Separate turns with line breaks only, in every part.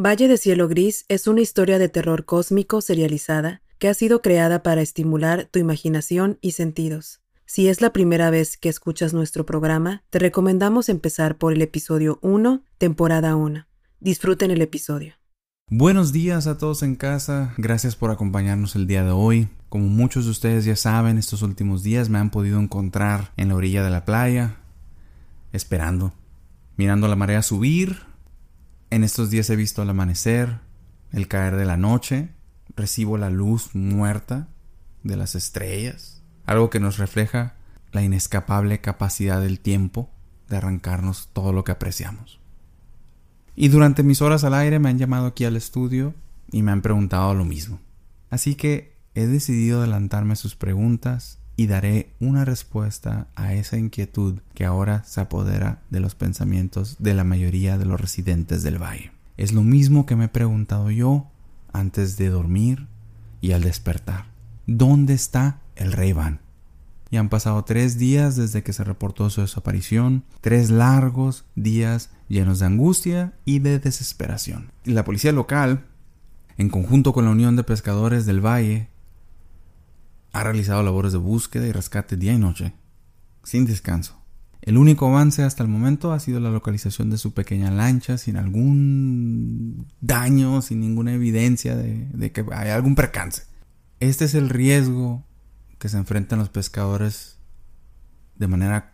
Valle de Cielo Gris es una historia de terror cósmico serializada que ha sido creada para estimular tu imaginación y sentidos. Si es la primera vez que escuchas nuestro programa, te recomendamos empezar por el episodio 1, temporada 1. Disfruten el episodio.
Buenos días a todos en casa, gracias por acompañarnos el día de hoy. Como muchos de ustedes ya saben, estos últimos días me han podido encontrar en la orilla de la playa, esperando, mirando la marea subir, en estos días he visto el amanecer, el caer de la noche, recibo la luz muerta de las estrellas, algo que nos refleja la inescapable capacidad del tiempo de arrancarnos todo lo que apreciamos. Y durante mis horas al aire me han llamado aquí al estudio y me han preguntado lo mismo. Así que he decidido adelantarme sus preguntas y daré una respuesta a esa inquietud que ahora se apodera de los pensamientos de la mayoría de los residentes del valle. Es lo mismo que me he preguntado yo antes de dormir y al despertar. ¿Dónde está el rey Van? Y han pasado tres días desde que se reportó su desaparición, tres largos días llenos de angustia y de desesperación. la policía local, en conjunto con la Unión de Pescadores del Valle, ha realizado labores de búsqueda y rescate día y noche, sin descanso. El único avance hasta el momento ha sido la localización de su pequeña lancha sin algún daño, sin ninguna evidencia de, que haya algún percance. Este es el riesgo que se enfrentan los pescadores de manera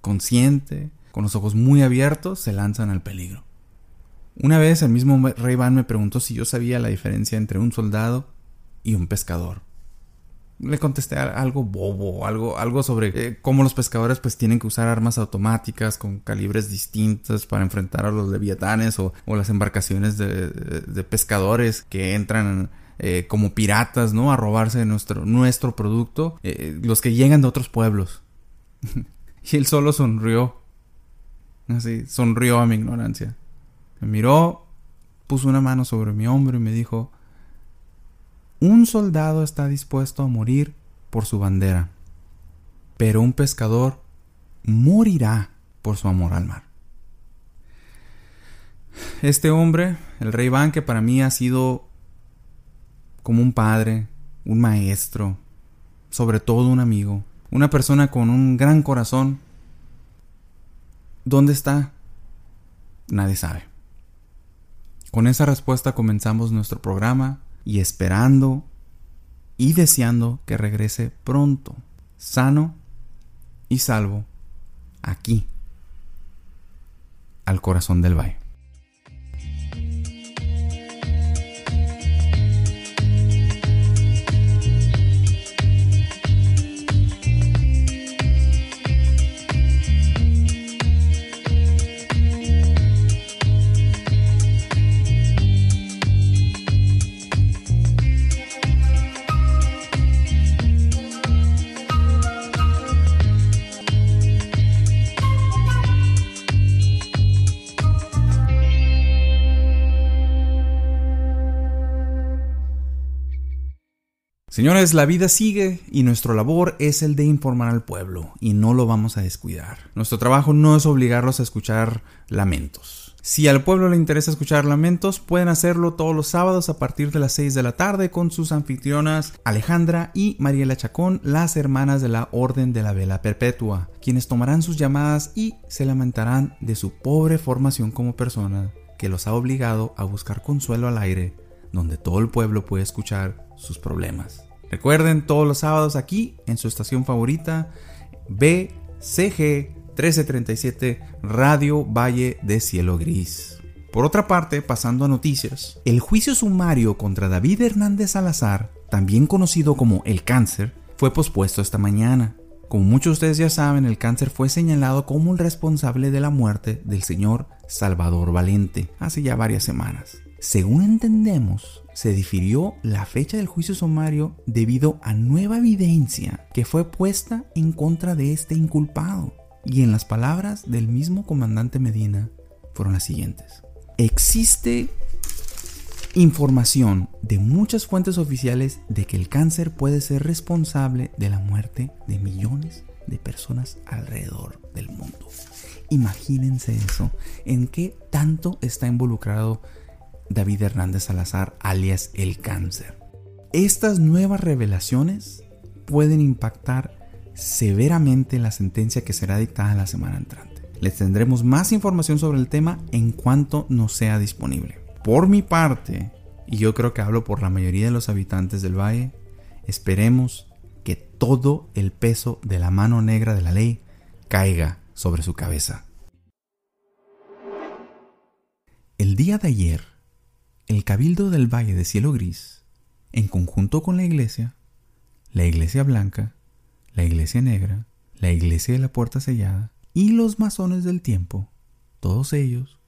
consciente, con los ojos muy abiertos, se lanzan al peligro. Una vez el mismo Rey Van me preguntó si yo sabía la diferencia entre un soldado y un pescador le contesté algo bobo, algo, algo sobre eh, cómo los pescadores pues tienen que usar armas automáticas con calibres distintos para enfrentar a los leviatanes o, las embarcaciones de, pescadores que entran eh, como piratas, ¿no? A robarse nuestro, nuestro producto, eh, los que llegan de otros pueblos. y él solo sonrió. Así, sonrió a mi ignorancia. Me miró, puso una mano sobre mi hombro y me dijo, un soldado está dispuesto a morir por su bandera, pero un pescador morirá por su amor al mar. Este hombre, el rey Van, que para mí ha sido como un padre, un maestro, sobre todo un amigo, una persona con un gran corazón, ¿dónde está? Nadie sabe. Con esa respuesta comenzamos nuestro programa y esperando y deseando que regrese pronto, sano y salvo, aquí, al corazón del valle. Señores, la vida sigue y nuestro labor es el de informar al pueblo y no lo vamos a descuidar. Nuestro trabajo no es obligarlos a escuchar lamentos. Si al pueblo le interesa escuchar lamentos, pueden hacerlo todos los sábados a partir de las 6 de la tarde con sus anfitrionas Alejandra y Mariela Chacón, las hermanas de la Orden de la Vela Perpetua, quienes tomarán sus llamadas y se lamentarán de su pobre formación como persona que los ha obligado a buscar consuelo al aire, donde todo el pueblo puede escuchar sus problemas. Recuerden todos los sábados aquí en su estación favorita BCG 1337 Radio Valle de Cielo Gris. Por otra parte, pasando a noticias, el juicio sumario contra David Hernández Salazar, también conocido como el cáncer, fue pospuesto esta mañana. Como muchos de ustedes ya saben, el cáncer fue señalado como el responsable de la muerte del señor Salvador Valente hace ya varias semanas. Según entendemos, se difirió la fecha del juicio sumario debido a nueva evidencia que fue puesta en contra de este inculpado. Y en las palabras del mismo comandante Medina fueron las siguientes. Existe información de muchas fuentes oficiales de que el cáncer puede ser responsable de la muerte de millones de personas alrededor del mundo. Imagínense eso, en qué tanto está involucrado David Hernández Salazar, alias El Cáncer. Estas nuevas revelaciones pueden impactar severamente la sentencia que será dictada la semana entrante. Les tendremos más información sobre el tema en cuanto nos sea disponible. Por mi parte, y yo creo que hablo por la mayoría de los habitantes del valle, esperemos que todo el peso de la mano negra de la ley caiga sobre su cabeza. El día de ayer, el Cabildo del Valle de Cielo Gris, en conjunto con la Iglesia, la Iglesia Blanca, la Iglesia Negra, la Iglesia de la Puerta Sellada y los masones del tiempo, todos ellos,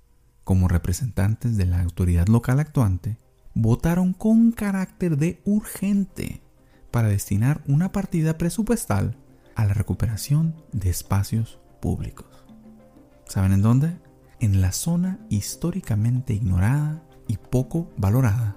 como representantes de la autoridad local actuante, votaron con carácter de urgente para destinar una partida presupuestal a la recuperación de espacios públicos. ¿Saben en dónde? En la zona históricamente ignorada y poco valorada,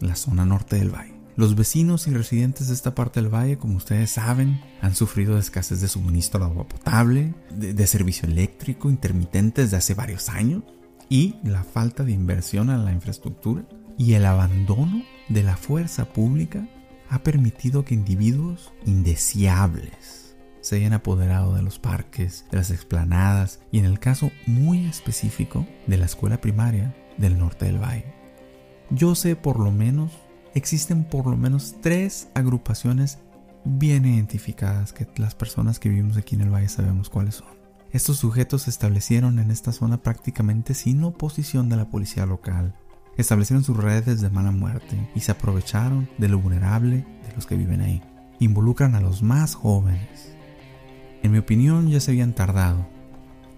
la zona norte del valle. Los vecinos y residentes de esta parte del valle, como ustedes saben, han sufrido de escasez de suministro de agua potable, de, servicio eléctrico intermitente desde hace varios años y la falta de inversión en la infraestructura y el abandono de la fuerza pública ha permitido que individuos indeseables se hayan apoderado de los parques, de las explanadas y en el caso muy específico de la escuela primaria del norte del valle. Yo sé por lo menos, existen por lo menos tres agrupaciones bien identificadas que las personas que vivimos aquí en el valle sabemos cuáles son. Estos sujetos se establecieron en esta zona prácticamente sin oposición de la policía local establecieron sus redes de mala muerte y se aprovecharon de lo vulnerable de los que viven ahí. Involucran a los más jóvenes. En mi opinión ya se habían tardado.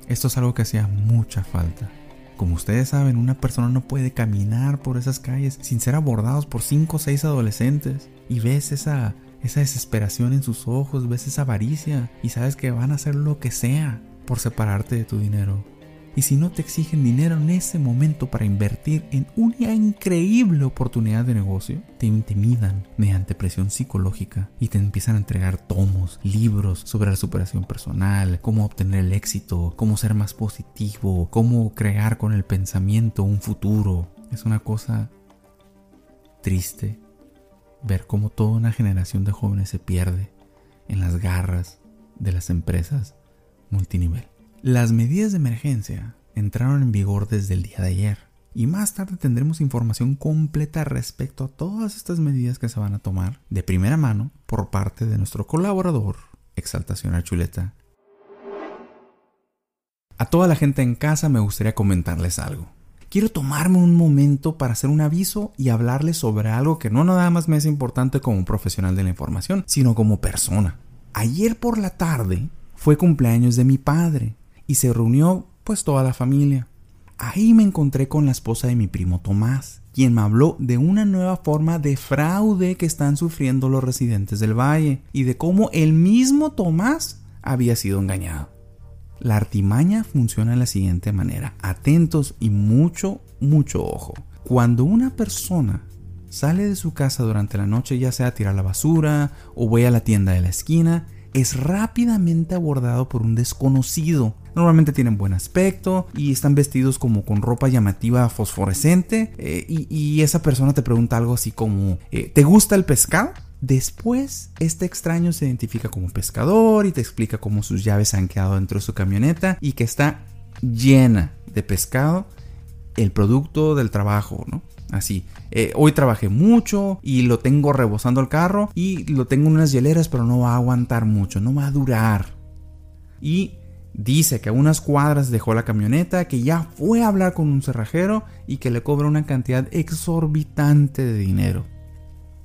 Esto es algo que hacía mucha falta. Como ustedes saben, una persona no puede caminar por esas calles sin ser abordados por cinco o seis adolescentes. Y ves esa, esa desesperación en sus ojos, ves esa avaricia y sabes que van a hacer lo que sea por separarte de tu dinero. Y si no te exigen dinero en ese momento para invertir en una increíble oportunidad de negocio, te intimidan mediante presión psicológica y te empiezan a entregar tomos, libros sobre la superación personal, cómo obtener el éxito, cómo ser más positivo, cómo crear con el pensamiento un futuro. Es una cosa triste ver cómo toda una generación de jóvenes se pierde en las garras de las empresas multinivel. Las medidas de emergencia entraron en vigor desde el día de ayer y más tarde tendremos información completa respecto a todas estas medidas que se van a tomar de primera mano por parte de nuestro colaborador Exaltación Archuleta. A toda la gente en casa me gustaría comentarles algo. Quiero tomarme un momento para hacer un aviso y hablarles sobre algo que no nada más me es importante como profesional de la información, sino como persona. Ayer por la tarde fue cumpleaños de mi padre y se reunió pues toda la familia. Ahí me encontré con la esposa de mi primo Tomás, quien me habló de una nueva forma de fraude que están sufriendo los residentes del valle y de cómo el mismo Tomás había sido engañado. La artimaña funciona de la siguiente manera, atentos y mucho, mucho ojo. Cuando una persona sale de su casa durante la noche, ya sea a tirar la basura o voy a la tienda de la esquina, es rápidamente abordado por un desconocido. Normalmente tienen buen aspecto y están vestidos como con ropa llamativa fosforescente eh, y, esa persona te pregunta algo así como eh, ¿te gusta el pescado? Después, este extraño se identifica como pescador y te explica cómo sus llaves han quedado dentro de su camioneta y que está llena de pescado, el producto del trabajo, ¿no? Así. Eh, hoy trabajé mucho y lo tengo rebosando el carro y lo tengo en unas hieleras, pero no va a aguantar mucho, no va a durar. Y dice que a unas cuadras dejó la camioneta, que ya fue a hablar con un cerrajero y que le cobra una cantidad exorbitante de dinero.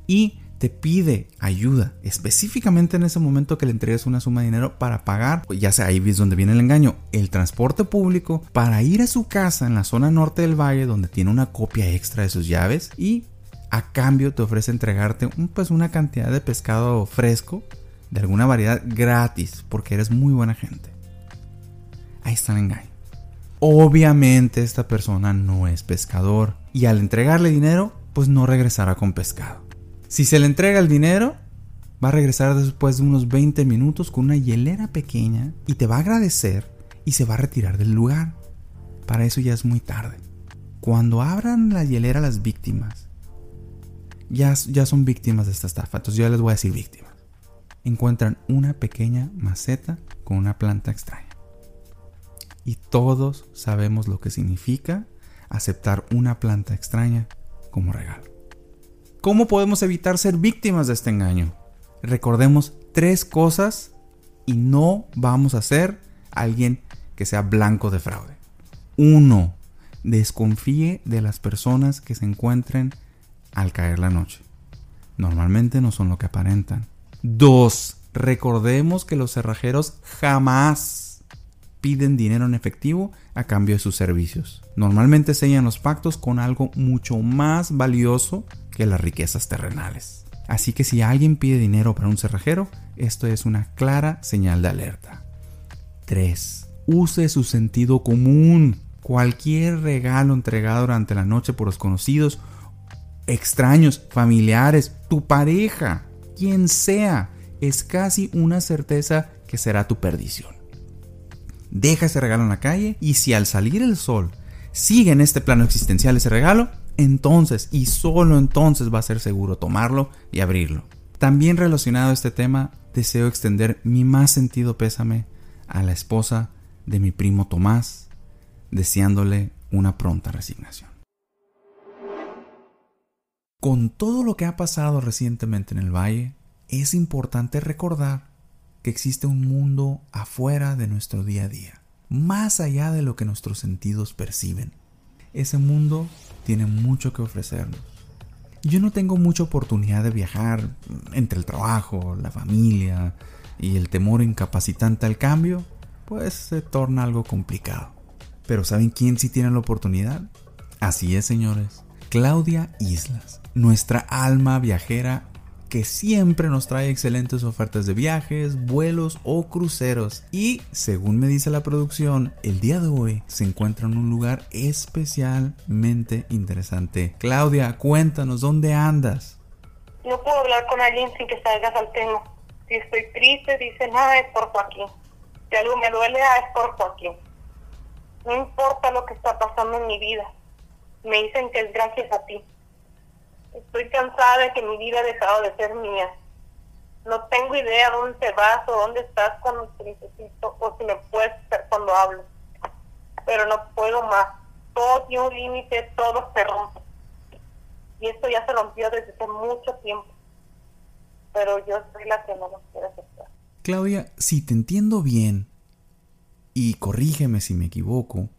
Y te pide ayuda, específicamente en ese momento que le entregues una suma de dinero para pagar, ya sea ahí es donde viene el engaño, el transporte público para ir a su casa en la zona norte del valle donde tiene una copia extra de sus llaves y a cambio te ofrece entregarte un, pues una cantidad de pescado fresco de alguna variedad gratis porque eres muy buena gente. Ahí está el engaño. Obviamente esta persona no es pescador y al entregarle dinero pues no regresará con pescado. Si se le entrega el dinero, va a regresar después de unos 20 minutos con una hielera pequeña y te va a agradecer y se va a retirar del lugar. Para eso ya es muy tarde. cuando abran la hielera las víctimas, ya, ya son víctimas de esta estafa, entonces yo les voy a decir víctimas. Encuentran una pequeña maceta con una planta extraña. Y todos sabemos lo que significa aceptar una planta extraña como regalo. ¿Cómo podemos evitar ser víctimas de este engaño? Recordemos tres cosas y no vamos a ser alguien que sea blanco de fraude. Uno, desconfíe de las personas que se encuentren al caer la noche. Normalmente no son lo que aparentan. Dos, recordemos que los cerrajeros jamás piden dinero en efectivo a cambio de sus servicios. Normalmente sellan los pactos con algo mucho más valioso que las riquezas terrenales. Así que si alguien pide dinero para un cerrajero, esto es una clara señal de alerta. 3. Use su sentido común. Cualquier regalo entregado durante la noche por los conocidos, extraños, familiares, tu pareja, quien sea, es casi una certeza que será tu perdición. Deja ese regalo en la calle y si al salir el sol sigue en este plano existencial ese regalo, entonces y solo entonces va a ser seguro tomarlo y abrirlo. También relacionado a este tema, deseo extender mi más sentido pésame a la esposa de mi primo Tomás, deseándole una pronta resignación. Con todo lo que ha pasado recientemente en el valle, es importante recordar que existe un mundo afuera de nuestro día a día, más allá de lo que nuestros sentidos perciben. Ese mundo tiene mucho que ofrecernos. Yo no tengo mucha oportunidad de viajar entre el trabajo, la familia y el temor incapacitante al cambio, pues se torna algo complicado. Pero ¿saben quién sí tiene la oportunidad? Así es, señores. Claudia Islas, nuestra alma viajera que siempre nos trae excelentes ofertas de viajes, vuelos o cruceros. Y según me dice la producción, el día de hoy se encuentra en un lugar especialmente interesante. Claudia, cuéntanos, ¿dónde andas?
No puedo hablar con alguien sin que salgas al tema. Si estoy triste, dice nada, ah, es por Joaquín. Si algo me duele, ah, es por Joaquín. No importa lo que está pasando en mi vida. Me dicen que es gracias a ti. Estoy cansada de que mi vida ha dejado de ser mía. No tengo idea dónde te vas o dónde estás cuando te necesito o si me puedes ver cuando hablo. Pero no puedo más. Todo tiene un límite, todo se rompe. Y esto ya se rompió desde hace mucho tiempo. Pero yo soy la que no lo quiere aceptar.
Claudia, si te entiendo bien, y corrígeme si me equivoco,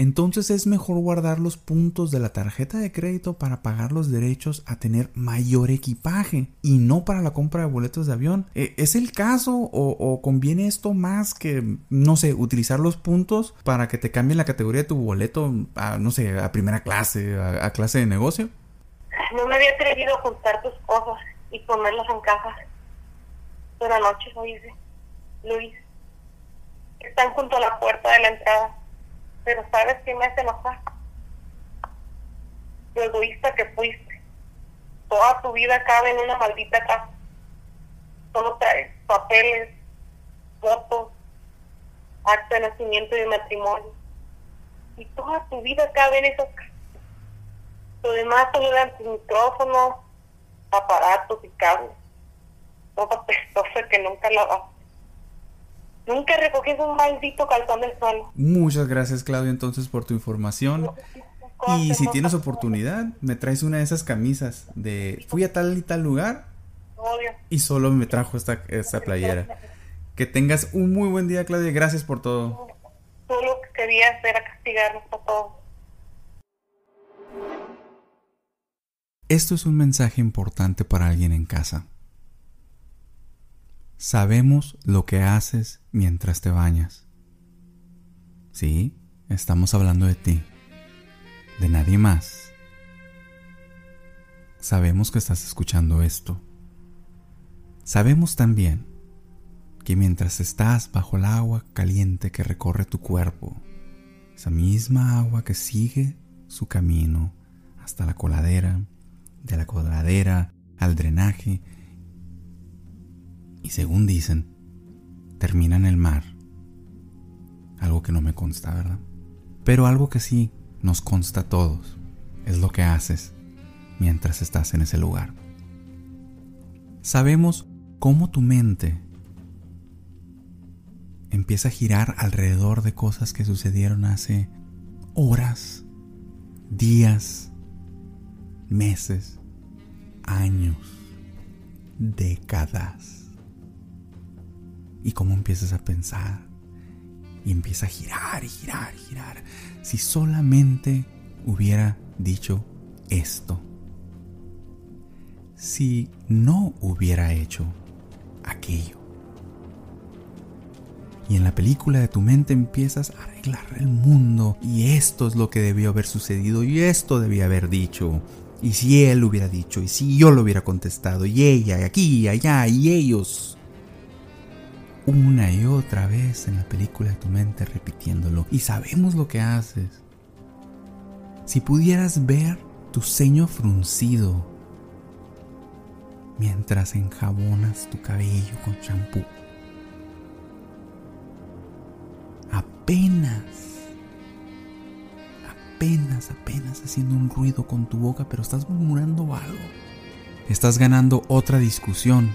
entonces es mejor guardar los puntos de la tarjeta de crédito para pagar los derechos a tener mayor equipaje y no para la compra de boletos de avión. ¿E, ¿Es el caso o, conviene esto más que, no sé, utilizar los puntos para que te cambien la categoría de tu boleto a, no sé, a primera clase, a, clase de negocio?
No me había atrevido a juntar tus cosas y ponerlas en cajas. Pero anoche lo hice. Lo hice. Están junto a la puerta de la entrada pero ¿sabes qué me hace enojar? Lo egoísta que fuiste. Toda tu vida cabe en una maldita casa. Solo traes papeles, fotos, acta de nacimiento y de matrimonio. Y toda tu vida cabe en esas casas. Lo demás solo eran micrófonos, aparatos y cables. Toda pestosa que nunca lavaste. Nunca recogí un maldito calzón del suelo.
Muchas gracias, Claudia, entonces, por tu información. Y si tienes oportunidad, me traes una de esas camisas de fui a tal y tal lugar y solo me trajo esta, esta playera. Que tengas un muy buen día, Claudia. Gracias por todo.
Todo lo que quería hacer era castigarnos a todos.
Esto es un mensaje importante para alguien en casa. Sabemos lo que haces mientras te bañas. Sí, estamos hablando de ti, de nadie más. Sabemos que estás escuchando esto. Sabemos también que mientras estás bajo el agua caliente que recorre tu cuerpo, esa misma agua que sigue su camino hasta la coladera, de la coladera al drenaje y según dicen, termina en el mar. Algo que no me consta, ¿verdad? Pero algo que sí nos consta a todos, es lo que haces mientras estás en ese lugar. Sabemos cómo tu mente empieza a girar alrededor de cosas que sucedieron hace horas, días, meses, años, décadas. Y cómo empiezas a pensar y empieza a girar y girar y girar. Si solamente hubiera dicho esto. Si no hubiera hecho aquello. Y en la película de tu mente empiezas a arreglar el mundo. Y esto es lo que debió haber sucedido. Y esto debía haber dicho. Y si él hubiera dicho. Y si yo lo hubiera contestado. Y ella, aquí, y allá, y ellos. Una y otra vez en la película de tu mente repitiéndolo. Y sabemos lo que haces. Si pudieras ver tu ceño fruncido mientras enjabonas tu cabello con champú apenas, apenas, apenas haciendo un ruido con tu boca, pero estás murmurando algo. Estás ganando otra discusión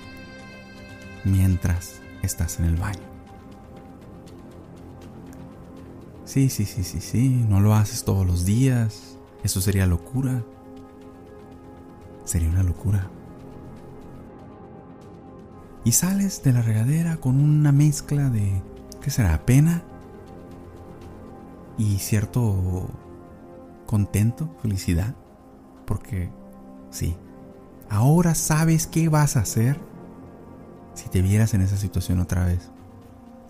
mientras estás en el baño. Sí, sí, sí, sí, sí, no lo haces todos los días. Eso sería locura. Sería una locura. Y sales de la regadera con una mezcla de, ¿qué será? ¿Pena? y cierto contento, felicidad, porque sí, ahora sabes qué vas a hacer si te vieras en esa situación otra vez.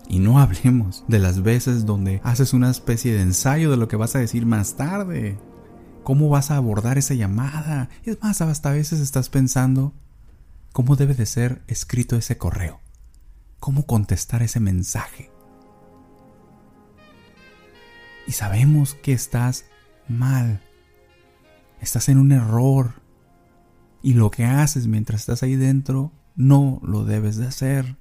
Y no hablemos de las veces donde haces una especie de ensayo de lo que vas a decir más tarde. ¿Cómo vas a abordar esa llamada? Es más, hasta a veces estás pensando cómo debe de ser escrito ese correo. ¿Cómo contestar ese mensaje? y sabemos que estás mal. Estás en un error. Y lo que haces mientras estás ahí dentro no lo debes de hacer.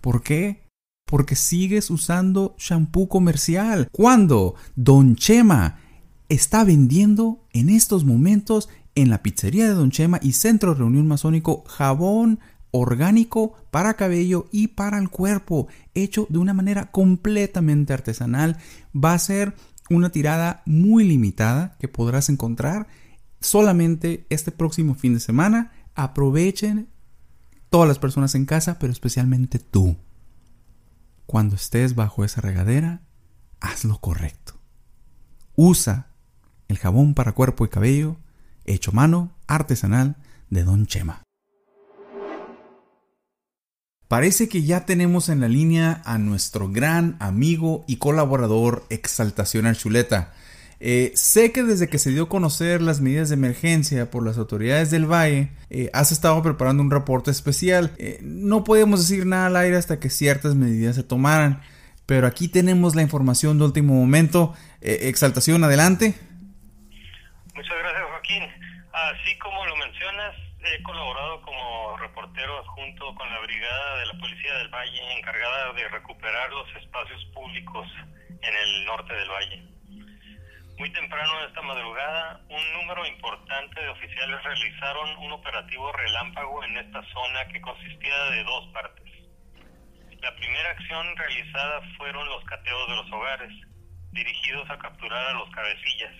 ¿Por qué? Porque sigues usando shampoo comercial. Cuando Don Chema está vendiendo en estos momentos en la pizzería de Don Chema y Centro Reunión Masónico jabón orgánico para cabello y para el cuerpo, hecho de una manera completamente artesanal. Va a ser una tirada muy limitada que podrás encontrar solamente este próximo fin de semana. Aprovechen todas las personas en casa, pero especialmente tú. Cuando estés bajo esa regadera, haz lo correcto. Usa el jabón para cuerpo y cabello hecho mano artesanal de Don Chema. Parece que ya tenemos en la línea a nuestro gran amigo y colaborador Exaltación Archuleta. Eh, sé que desde que se dio a conocer las medidas de emergencia por las autoridades del Valle, eh, has estado preparando un reporte especial. Eh, no podemos decir nada al aire hasta que ciertas medidas se tomaran, pero aquí tenemos la información de último momento. Exaltación, adelante.
Muchas gracias, Joaquín. Así como lo mencionas, he colaborado como reportero adjunto con la brigada de la Policía del Valle encargada de recuperar los espacios públicos en el norte del valle. Muy temprano esta madrugada, un número importante de oficiales realizaron un operativo relámpago en esta zona que consistía de dos partes. La primera acción realizada fueron los cateos de los hogares, dirigidos a capturar a los cabecillas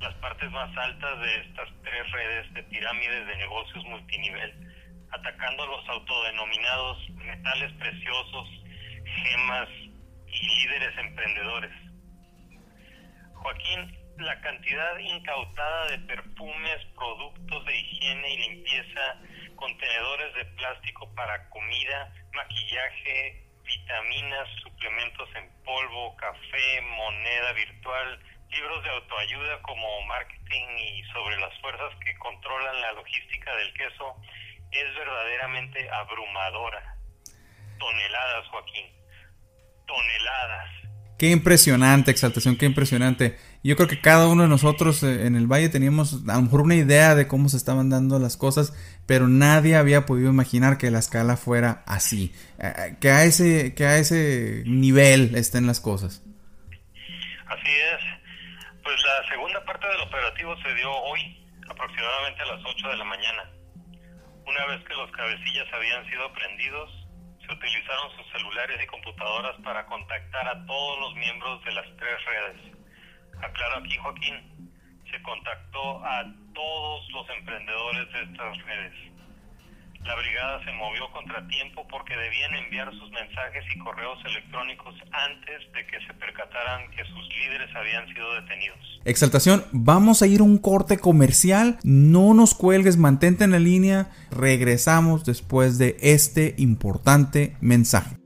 las partes más altas de estas tres redes de pirámides de negocios multinivel, atacando a los autodenominados metales preciosos, gemas y líderes emprendedores. Joaquín, la cantidad incautada de perfumes, productos de higiene y limpieza, contenedores de plástico para comida, maquillaje, vitaminas, suplementos en polvo, café, moneda virtual, libros de autoayuda como marketing y sobre las fuerzas que controlan la logística del queso es verdaderamente abrumadora. Toneladas, Joaquín. Toneladas.
Qué impresionante, exaltación, qué impresionante. Yo creo que cada uno de nosotros eh, en el valle teníamos a lo mejor una idea de cómo se estaban dando las cosas, pero nadie había podido imaginar que la escala fuera así, eh, eh, que a ese, que a ese nivel estén las cosas.
Así es Pues la segunda parte del operativo se dio hoy, aproximadamente a las 8 de la mañana. Una vez que los cabecillas habían sido prendidos, se utilizaron sus celulares y computadoras para contactar a todos los miembros de las tres redes. Aclaro aquí, Joaquín, se contactó a todos los emprendedores de estas redes. La brigada se movió contratiempo porque debían enviar sus mensajes y correos electrónicos antes de que se percataran que sus líderes habían sido detenidos.
Exaltación, vamos a ir a un corte comercial. No nos cuelgues, mantente en la línea. Regresamos después de este importante mensaje.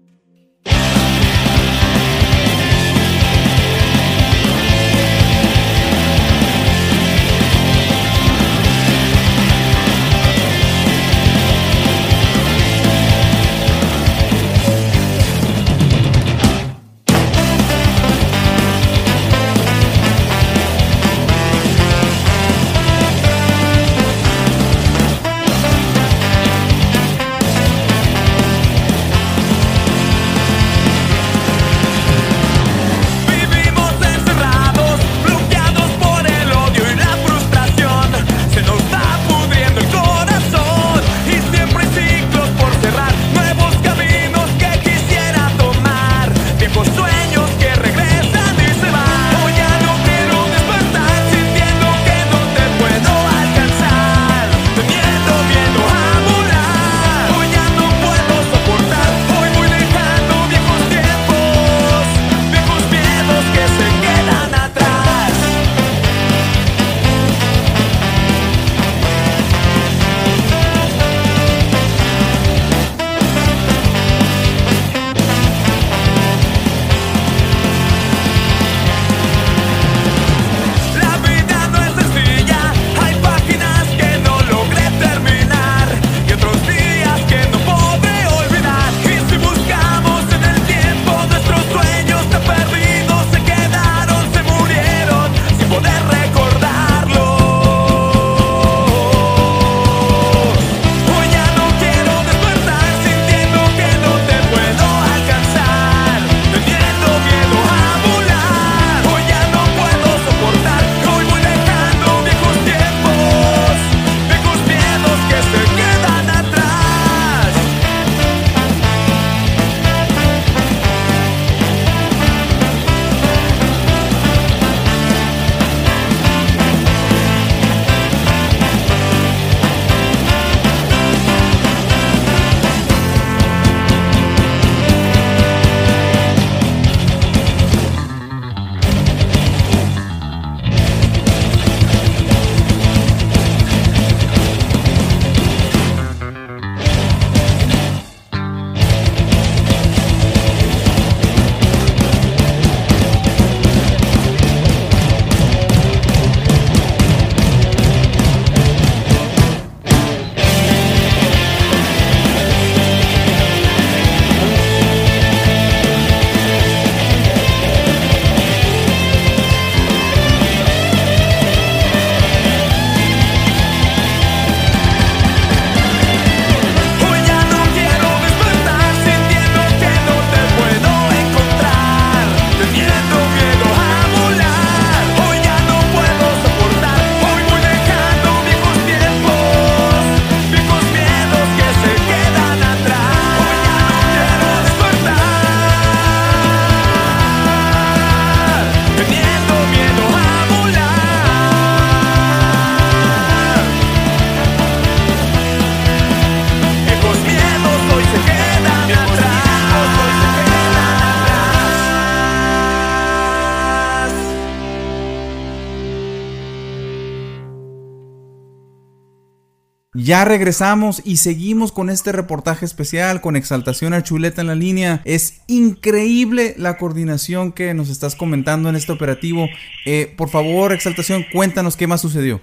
Ya regresamos y seguimos con este reportaje especial con Exaltación a Chuleta en la línea. Es increíble la coordinación que nos estás comentando en este operativo. Eh, por favor, Exaltación, cuéntanos qué más sucedió.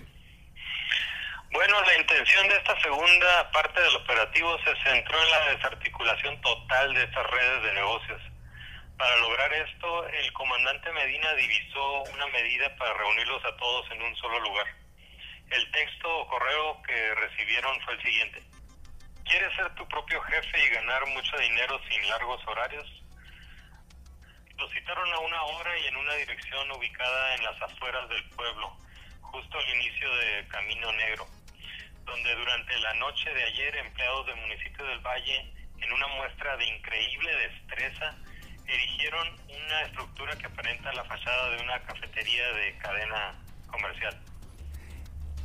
Bueno, la intención de esta segunda parte del operativo se centró en la desarticulación total de estas redes de negocios. Para lograr esto, el comandante Medina divisó una medida para reunirlos a todos en un solo lugar. El texto o correo que recibieron fue el siguiente. ¿Quieres ser tu propio jefe y ganar mucho dinero sin largos horarios? Los citaron a una hora y en una dirección ubicada en las afueras del pueblo, justo al inicio de Camino Negro, donde durante la noche de ayer empleados del municipio del Valle, en una muestra de increíble destreza, erigieron una estructura que aparenta la fachada de una cafetería de cadena comercial.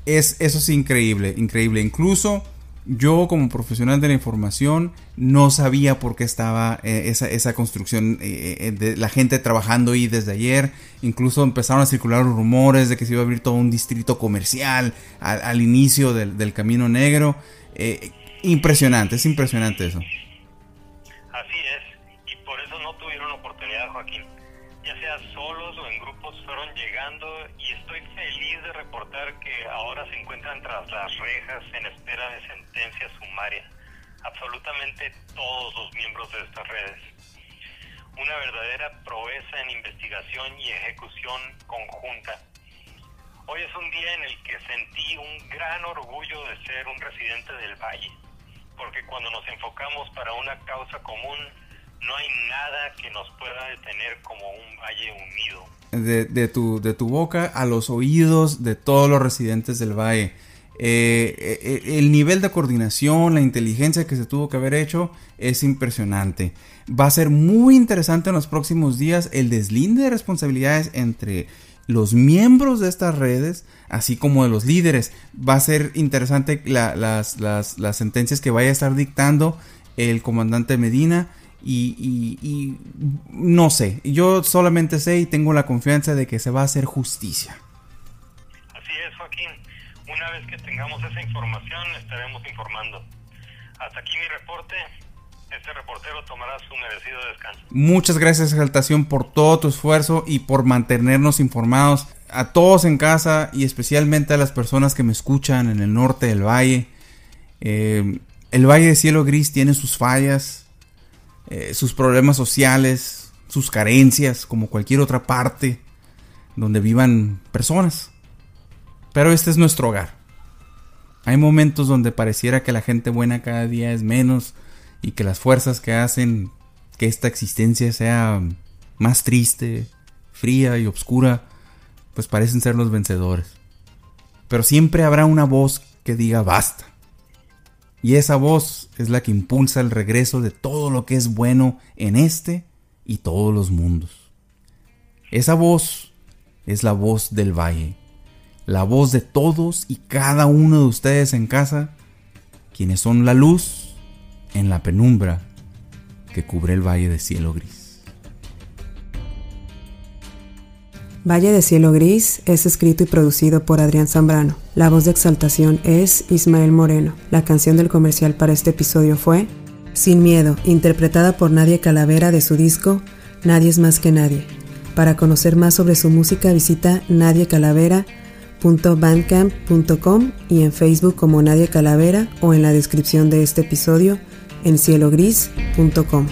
Es, eso es increíble, increíble. Incluso yo como profesional de la información no sabía por qué estaba eh, esa, esa, construcción eh, eh, de la gente trabajando ahí desde ayer. Incluso empezaron a circular rumores de que se iba a abrir todo un distrito comercial al, inicio del, del, Camino Negro. impresionante, es impresionante eso.
Así es, solos o en grupos fueron llegando y estoy feliz de reportar que ahora se encuentran tras las rejas en espera de sentencia sumaria absolutamente todos los miembros de estas redes. Una verdadera proeza en investigación y ejecución conjunta. Hoy es un día en el que sentí un gran orgullo de ser un residente del Valle, porque cuando nos enfocamos para una causa común, no hay nada que nos pueda detener como un valle unido.
De, tu, de tu boca a los oídos de todos los residentes del valle. Eh, eh, el nivel de coordinación, la inteligencia que se tuvo que haber hecho es impresionante. Va a ser muy interesante en los próximos días el deslinde de responsabilidades entre los miembros de estas redes, así como de los líderes. Va a ser interesante las, las, sentencias que vaya a estar dictando el comandante Medina y, no sé, yo solamente sé y tengo la confianza de que se va a hacer justicia.
Así es, Joaquín. Una vez que tengamos esa información, estaremos informando. Hasta aquí mi reporte. Este reportero tomará su merecido descanso.
Muchas gracias, Exaltación, por todo tu esfuerzo y por mantenernos informados. A todos en casa y especialmente a las personas que me escuchan en el norte del valle. Eh, el Valle de Cielo Gris tiene sus fallas, eh, sus problemas sociales, sus carencias, como cualquier otra parte donde vivan personas. Pero este es nuestro hogar. Hay momentos donde pareciera que la gente buena cada día es menos y que las fuerzas que hacen que esta existencia sea más triste, fría y oscura, pues parecen ser los vencedores. Pero siempre habrá una voz que diga basta. Y esa voz es la que impulsa el regreso de todo lo que es bueno en este y todos los mundos. Esa voz es la voz del valle, la voz de todos y cada uno de ustedes en casa, quienes son la luz en la penumbra que cubre el valle de cielo gris.
Valle de Cielo Gris es escrito y producido por Adrián Zambrano. La voz de exaltación es Ismael Moreno. La canción del comercial para este episodio fue Sin Miedo, interpretada por Nadia Calavera de su disco Nadie es más que nadie. Para conocer más sobre su música visita nadiacalavera.bandcamp.com y en Facebook como Nadia Calavera o en la descripción de este episodio en cielogris.com.